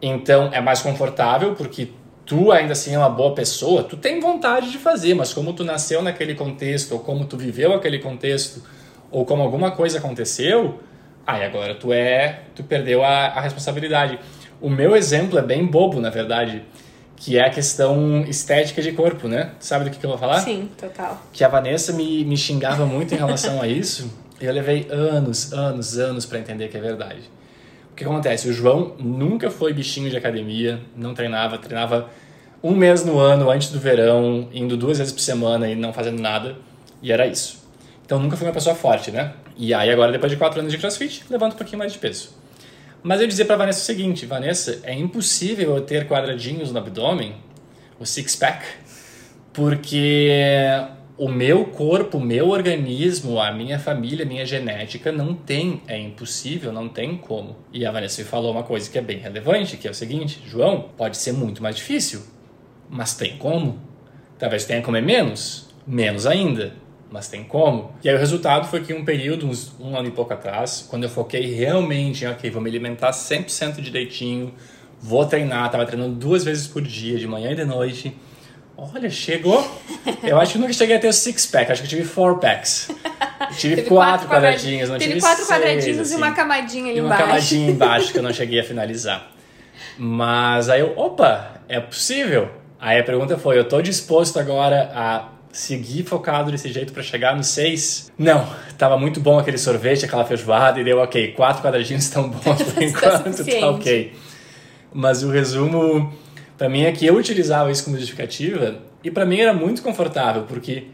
Então é mais confortável, porque tu ainda assim é uma boa pessoa, tu tem vontade de fazer, mas como tu nasceu naquele contexto, ou como tu viveu aquele contexto, ou como alguma coisa aconteceu, aí agora tu é, tu perdeu a, a responsabilidade. O meu exemplo é bem bobo, na verdade, que é a questão estética de corpo, né? Sabe do que, que eu vou falar? Sim, total. que a Vanessa me, me xingava muito em relação a isso, e eu levei anos, anos, anos para entender que é verdade. Que acontece? O João nunca foi bichinho de academia, não treinava, treinava um mês no ano antes do verão, indo duas vezes por semana e não fazendo nada, e era isso. Então nunca fui uma pessoa forte, né? E aí agora, depois de quatro anos de crossfit, levanto um pouquinho mais de peso. Mas eu dizia pra Vanessa o seguinte, Vanessa, é impossível eu ter quadradinhos no abdômen, o six-pack, porque o meu corpo, o meu organismo, a minha família, a minha genética não tem, é impossível, não tem como. E a Vanessa me falou uma coisa que é bem relevante, que é o seguinte, João, pode ser muito mais difícil, mas tem como. Talvez tenha como é menos, menos ainda, mas tem como. E aí o resultado foi que um período, uns um ano e pouco atrás, quando eu foquei realmente em, ok, vou me alimentar 100% direitinho, vou treinar, tava treinando duas vezes por dia, de manhã e de noite. Olha, chegou. Eu acho que nunca cheguei a ter o six pack, acho que tive four packs. Eu tive quatro, quadra- quadradinhos, não Teve tive quatro seis, quadradinhos assim. e uma camadinha ali E uma embaixo. camadinha embaixo que eu não cheguei a finalizar. Mas aí eu, opa, é possível. Aí a pergunta foi, eu tô disposto agora a seguir focado desse jeito para chegar no 6? Não, tava muito bom aquele sorvete, aquela feijoada, e deu ok, quatro quadradinhos estão bons por enquanto, tá ok. Mas o resumo, para mim, é que eu utilizava isso como justificativa, e para mim era muito confortável, porque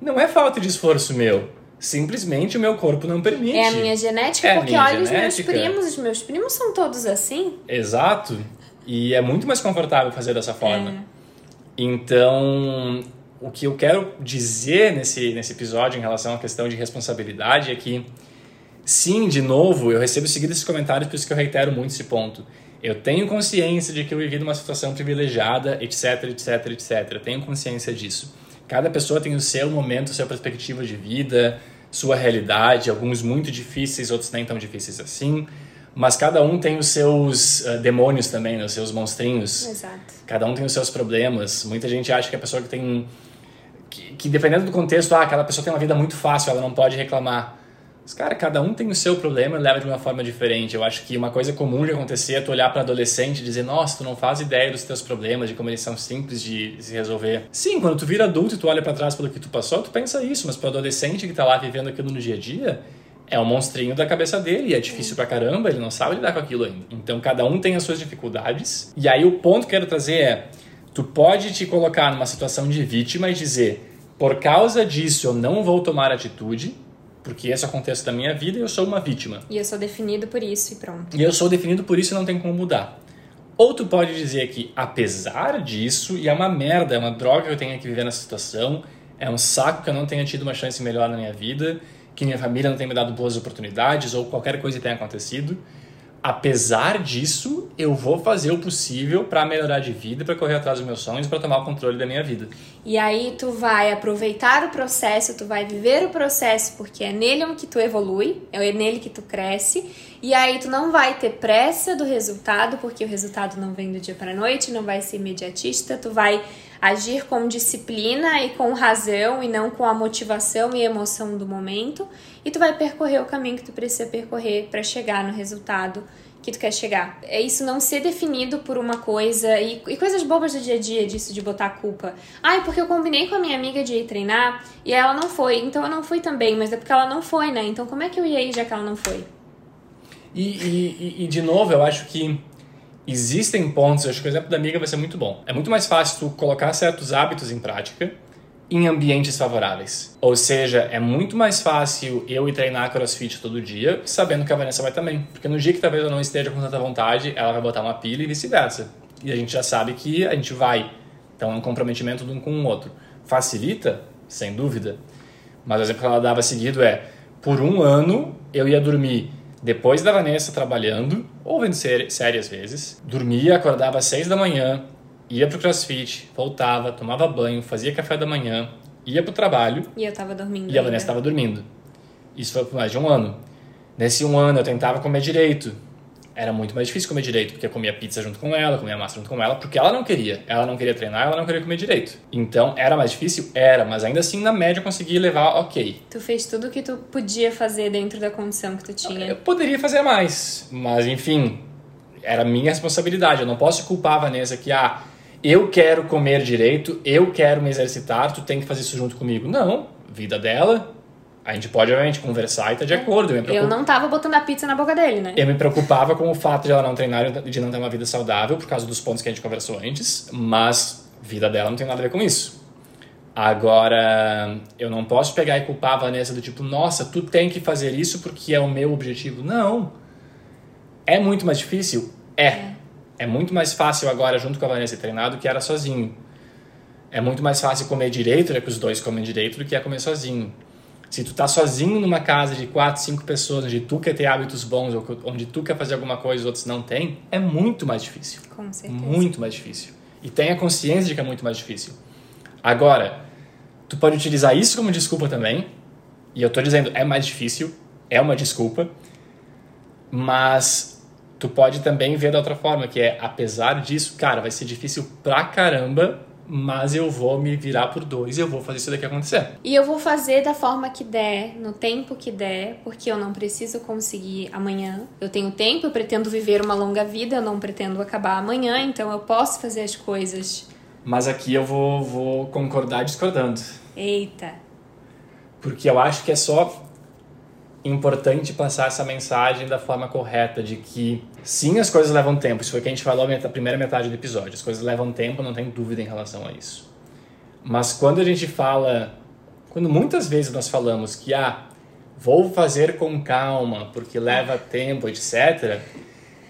não é falta de esforço meu, simplesmente o meu corpo não permite. É a minha genética, É porque minha olha os genética. meus primos, os meus primos são todos assim. Exato. E é muito mais confortável fazer dessa forma. É. Então, o que eu quero dizer nesse, nesse episódio em relação à questão de responsabilidade é que, sim, de novo, eu recebo seguido esses comentários, por isso que eu reitero muito esse ponto. Eu tenho consciência de que eu vivi numa situação privilegiada, etc, etc, etc. Eu tenho consciência disso. Cada pessoa tem o seu momento, sua perspectiva de vida, sua realidade, alguns muito difíceis, outros nem tão difíceis assim. Mas cada um tem os seus ah, demônios também, né? os seus monstrinhos. Exato. Cada um tem os seus problemas. Muita gente acha que a pessoa que tem. Que, que dependendo do contexto, ah, aquela pessoa tem uma vida muito fácil, ela não pode reclamar. Mas, cara, cada um tem o seu problema e leva de uma forma diferente. Eu acho que uma coisa comum de acontecer é tu olhar para adolescente e dizer: Nossa, tu não faz ideia dos teus problemas, de como eles são simples de se resolver. Sim, quando tu vira adulto e tu olha para trás pelo que tu passou, tu pensa isso, mas para adolescente que tá lá vivendo aquilo no dia a dia, é o monstrinho da cabeça dele e é difícil pra caramba, ele não sabe lidar com aquilo ainda. Então cada um tem as suas dificuldades. E aí o ponto que eu quero trazer é: tu pode te colocar numa situação de vítima e dizer, por causa disso eu não vou tomar atitude, porque esse acontece da minha vida e eu sou uma vítima. E eu sou definido por isso e pronto. E eu sou definido por isso e não tem como mudar. Ou tu pode dizer que, apesar disso, e é uma merda, é uma droga que eu tenho que viver nessa situação, é um saco que eu não tenha tido uma chance melhor na minha vida, que minha família não tenha me dado boas oportunidades ou qualquer coisa tenha acontecido. Apesar disso, eu vou fazer o possível para melhorar de vida, para correr atrás dos meus sonhos, para tomar o controle da minha vida. E aí tu vai aproveitar o processo, tu vai viver o processo, porque é nele que tu evolui, é nele que tu cresce. E aí tu não vai ter pressa do resultado, porque o resultado não vem do dia para noite, não vai ser imediatista, tu vai agir com disciplina e com razão e não com a motivação e emoção do momento, e tu vai percorrer o caminho que tu precisa percorrer para chegar no resultado que tu quer chegar. É isso não ser definido por uma coisa e, e, coisas bobas do dia a dia disso de botar a culpa. Ai, porque eu combinei com a minha amiga de ir treinar e ela não foi, então eu não fui também, mas é porque ela não foi, né? Então como é que eu ia ir já que ela não foi? E, e, e de novo, eu acho que existem pontos, acho que o exemplo da amiga vai ser muito bom. É muito mais fácil tu colocar certos hábitos em prática em ambientes favoráveis. Ou seja, é muito mais fácil eu ir treinar crossfit todo dia, sabendo que a Vanessa vai também. Porque no dia que talvez eu não esteja com tanta vontade, ela vai botar uma pilha e vice-versa. E a gente já sabe que a gente vai. Então é um comprometimento de um com o outro. Facilita? Sem dúvida. Mas o exemplo que ela dava seguido é: por um ano eu ia dormir depois da Vanessa trabalhando, ou vendo série, série às vezes, dormia, acordava às seis da manhã, ia pro crossfit, voltava, tomava banho, fazia café da manhã, ia pro trabalho. E eu tava dormindo. E a Vanessa tava dormindo. Isso foi por mais de um ano. Nesse um ano eu tentava comer direito, era muito mais difícil comer direito, porque eu comia pizza junto com ela, comia massa junto com ela, porque ela não queria. Ela não queria treinar, ela não queria comer direito. Então, era mais difícil? Era, mas ainda assim, na média, eu consegui levar ok. Tu fez tudo o que tu podia fazer dentro da condição que tu tinha. Eu poderia fazer mais, mas enfim, era minha responsabilidade. Eu não posso culpar a Vanessa que, ah, eu quero comer direito, eu quero me exercitar, tu tem que fazer isso junto comigo. Não, vida dela, a gente pode, obviamente, conversar e estar tá de acordo. Eu, eu, não tava botando a pizza na boca dele, né? Eu me preocupava com o fato de ela não treinar e de não ter uma vida saudável, por causa dos pontos que a gente conversou antes, mas vida dela não tem nada a ver com isso. Agora, eu não posso pegar e culpar a Vanessa do tipo, nossa, tu tem que fazer isso porque é o meu objetivo. Não. É muito mais difícil? É. É, é muito mais fácil agora, junto com a Vanessa, treinar do que era sozinho. É muito mais fácil comer direito, já que os dois comem direito, do que é comer sozinho. Se tu tá sozinho numa casa de quatro, cinco pessoas, onde tu quer ter hábitos bons, ou onde tu quer fazer alguma coisa e os outros não têm, é muito mais difícil. Com certeza. Muito mais difícil. E tenha consciência de que é muito mais difícil. Agora, tu pode utilizar isso como desculpa também. E eu tô dizendo, é mais difícil, é uma desculpa. Mas tu pode também ver da outra forma, que é, apesar disso, cara, vai ser difícil pra caramba mas eu vou me virar por dois e eu vou fazer isso daqui acontecer. E eu vou fazer da forma que der, no tempo que der, porque eu não preciso conseguir amanhã. Eu tenho tempo, eu pretendo viver uma longa vida, eu não pretendo acabar amanhã, então eu posso fazer as coisas. Mas aqui eu vou, vou concordar discordando. Eita. Porque eu acho que é só importante passar essa mensagem da forma correta, de que sim, as coisas levam tempo. Isso foi o que a gente falou na primeira metade do episódio. As coisas levam tempo, não tem dúvida em relação a isso. Mas quando a gente fala, quando muitas vezes nós falamos que ah, vou fazer com calma, porque leva tempo, etc.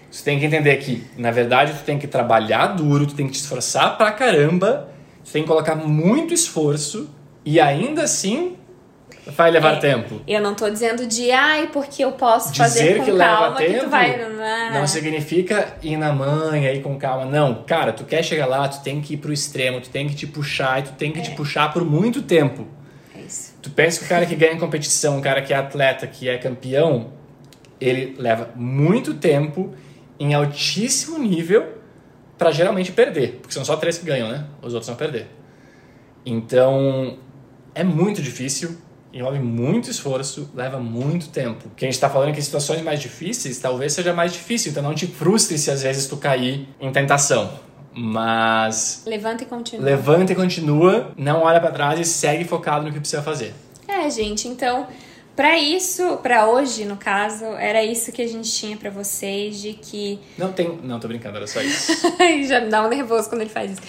Você tem que entender que, na verdade, tu tem que trabalhar duro, tu tem que te esforçar pra caramba, tu tem que colocar muito esforço e ainda assim Vai levar é, tempo. Eu não tô dizendo de, ai, porque eu posso Dizer fazer com que calma leva tempo que tu vai... Não, não significa ir na manha, ir com calma. Não, cara, tu quer chegar lá, tu tem que ir pro extremo, tu tem que te puxar e tu tem que é. te puxar por muito tempo. É isso. Tu pensa que o cara que ganha competição, o cara que é atleta, que é campeão, ele leva muito tempo em altíssimo nível para geralmente perder. Porque são só três que ganham, né? Os outros vão perder. Então, é muito difícil envolve muito esforço, leva muito tempo. O que a gente está falando é que em situações mais difíceis, talvez seja mais difícil, então não te frustre se às vezes tu cair em tentação. Mas. Levanta e continua. Levanta e continua, não olha para trás e segue focado no que precisa fazer. É, gente, então para isso, para hoje, no caso, era isso que a gente tinha para vocês de que Não tem, não tô brincando, era só isso. já me dá um nervoso quando ele faz isso.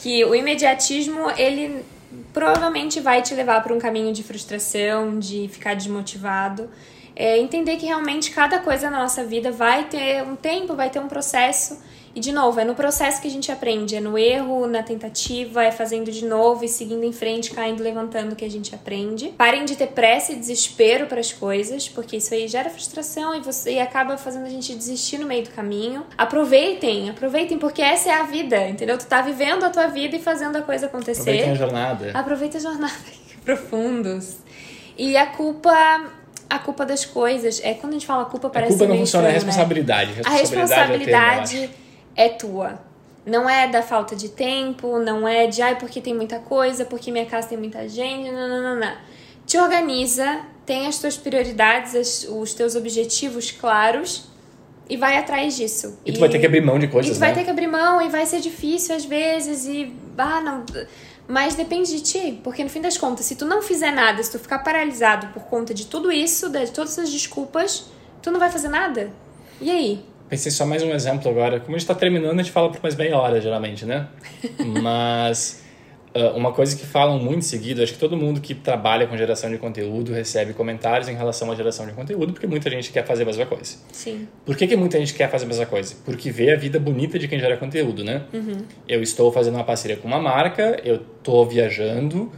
Que o imediatismo, ele provavelmente vai te levar para um caminho de frustração, de ficar desmotivado. É entender que realmente cada coisa na nossa vida vai ter um tempo, vai ter um processo e de novo, é no processo que a gente aprende, é no erro, na tentativa, é fazendo de novo e seguindo em frente, caindo, levantando que a gente aprende. Parem de ter pressa e desespero para as coisas, porque isso aí gera frustração e você e acaba fazendo a gente desistir no meio do caminho. Aproveitem, aproveitem porque essa é a vida, entendeu? Tu tá vivendo a tua vida e fazendo a coisa acontecer. Aproveitem a jornada. Aproveita a jornada. Profundos. E a culpa a culpa das coisas. É quando a gente fala culpa, parece a culpa não funciona, é estranho, né? responsabilidade. A responsabilidade é tua. Não é da falta de tempo, não é de ai porque tem muita coisa, porque minha casa tem muita gente, não, não, não, não. Te organiza, tem as tuas prioridades, as, os teus objetivos claros e vai atrás disso. E tu vai ter que abrir mão de coisas, E tu vai né? ter que abrir mão e vai ser difícil às vezes e ah, não, mas depende de ti, porque no fim das contas, se tu não fizer nada, se tu ficar paralisado por conta de tudo isso, de todas essas desculpas, tu não vai fazer nada. E aí? Pensei só mais um exemplo agora. Como a gente tá terminando, a gente fala por mais meia hora, geralmente, né? Mas uh, uma coisa que falam muito seguido, acho que todo mundo que trabalha com geração de conteúdo recebe comentários em relação à geração de conteúdo, porque muita gente quer fazer a mesma coisa. Sim. Por que, que muita gente quer fazer a mesma coisa? Porque vê a vida bonita de quem gera conteúdo, né? Eu estou fazendo uma parceria com uma marca, eu estou viajando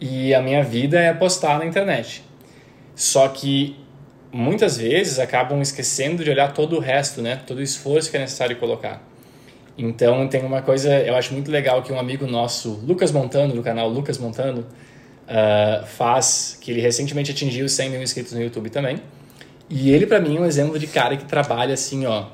e a minha vida é postar na internet. Só que muitas vezes acabam esquecendo de olhar todo o resto, né? Todo o esforço que é necessário colocar. Então tem uma coisa, eu acho muito legal que um amigo nosso, Lucas Montano, do canal Lucas Montano, ah, faz, que ele recentemente atingiu 100 mil inscritos no YouTube também. E ele, pra mim, é um exemplo de cara que trabalha assim, ó.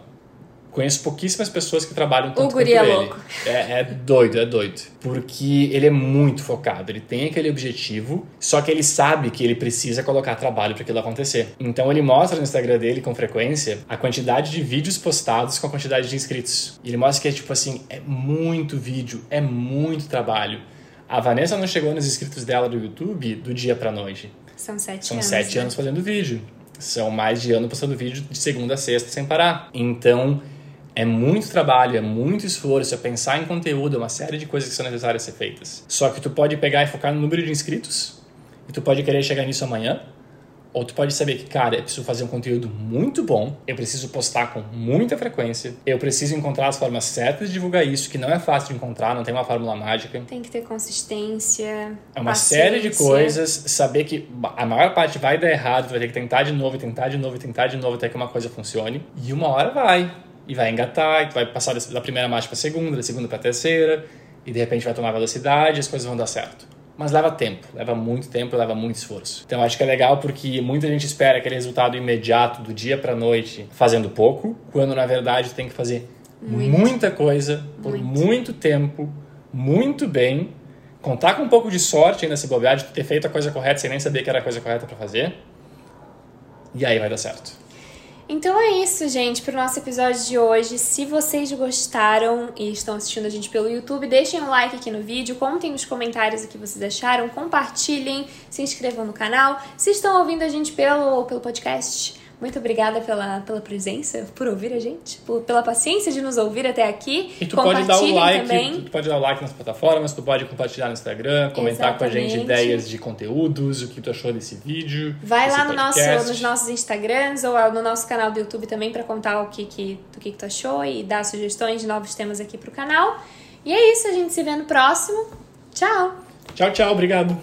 Conheço pouquíssimas pessoas que trabalham tanto guri quanto é ele. louco. É, é doido, é doido. Porque ele é muito focado, ele tem aquele objetivo, só que ele sabe que ele precisa colocar trabalho para aquilo acontecer. Então ele mostra no Instagram dele com frequência a quantidade de vídeos postados com a quantidade de inscritos. E ele mostra que é tipo assim, é muito vídeo, é muito trabalho. A Vanessa não chegou nos inscritos dela do YouTube do dia pra noite. São sete São anos. sete né? anos fazendo vídeo. São mais de ano postando vídeo de segunda a sexta sem parar. Então, é muito trabalho, é muito esforço, é pensar em conteúdo, é uma série de coisas que são necessárias ser feitas. Só que tu pode pegar e focar no número de inscritos, e tu pode querer chegar nisso amanhã, ou tu pode saber que, cara, eu preciso fazer um conteúdo muito bom, eu preciso postar com muita frequência, eu preciso encontrar as formas certas de divulgar isso, que não é fácil de encontrar, não tem uma fórmula mágica. Tem que ter consistência. É uma paciência. série de coisas, saber que a maior parte vai dar errado, tu vai ter que tentar de novo, tentar de novo, tentar de novo até que uma coisa funcione. E uma hora vai. E vai engatar, e vai passar da primeira marcha pra segunda, da segunda pra terceira, e de repente vai tomar velocidade e as coisas vão dar certo. Mas leva tempo, leva muito tempo, leva muito esforço. Então acho que é legal porque muita gente espera aquele resultado imediato do dia pra noite fazendo pouco, quando na verdade tem que fazer Muito. muita coisa por Muito. muito tempo, muito bem, contar com um pouco de sorte ainda se bobear de ter feito a coisa correta sem nem saber que era a coisa correta pra fazer. E aí vai dar certo. Então é isso, gente, pro nosso episódio de hoje. Se vocês gostaram e estão assistindo a gente pelo YouTube, deixem um like aqui no vídeo, contem nos comentários o que vocês acharam, compartilhem, se inscrevam no canal. Se estão ouvindo a gente pelo, pelo podcast, muito obrigada pela, pela presença, por ouvir a gente, por- pela paciência de nos ouvir até aqui. E tu pode dar o like, também. tu pode dar o like nas plataformas, tu pode compartilhar no Instagram, comentar com a gente Exatamente. ideias de conteúdos, o que tu achou desse vídeo. Vai lá no nosso, nos nossos Instagrams ou no nosso canal do YouTube também pra contar o que, que, do que, que tu achou e dar sugestões de novos temas aqui pro canal. E é isso, a gente se vê no próximo. Tchau! Tchau, tchau, obrigado.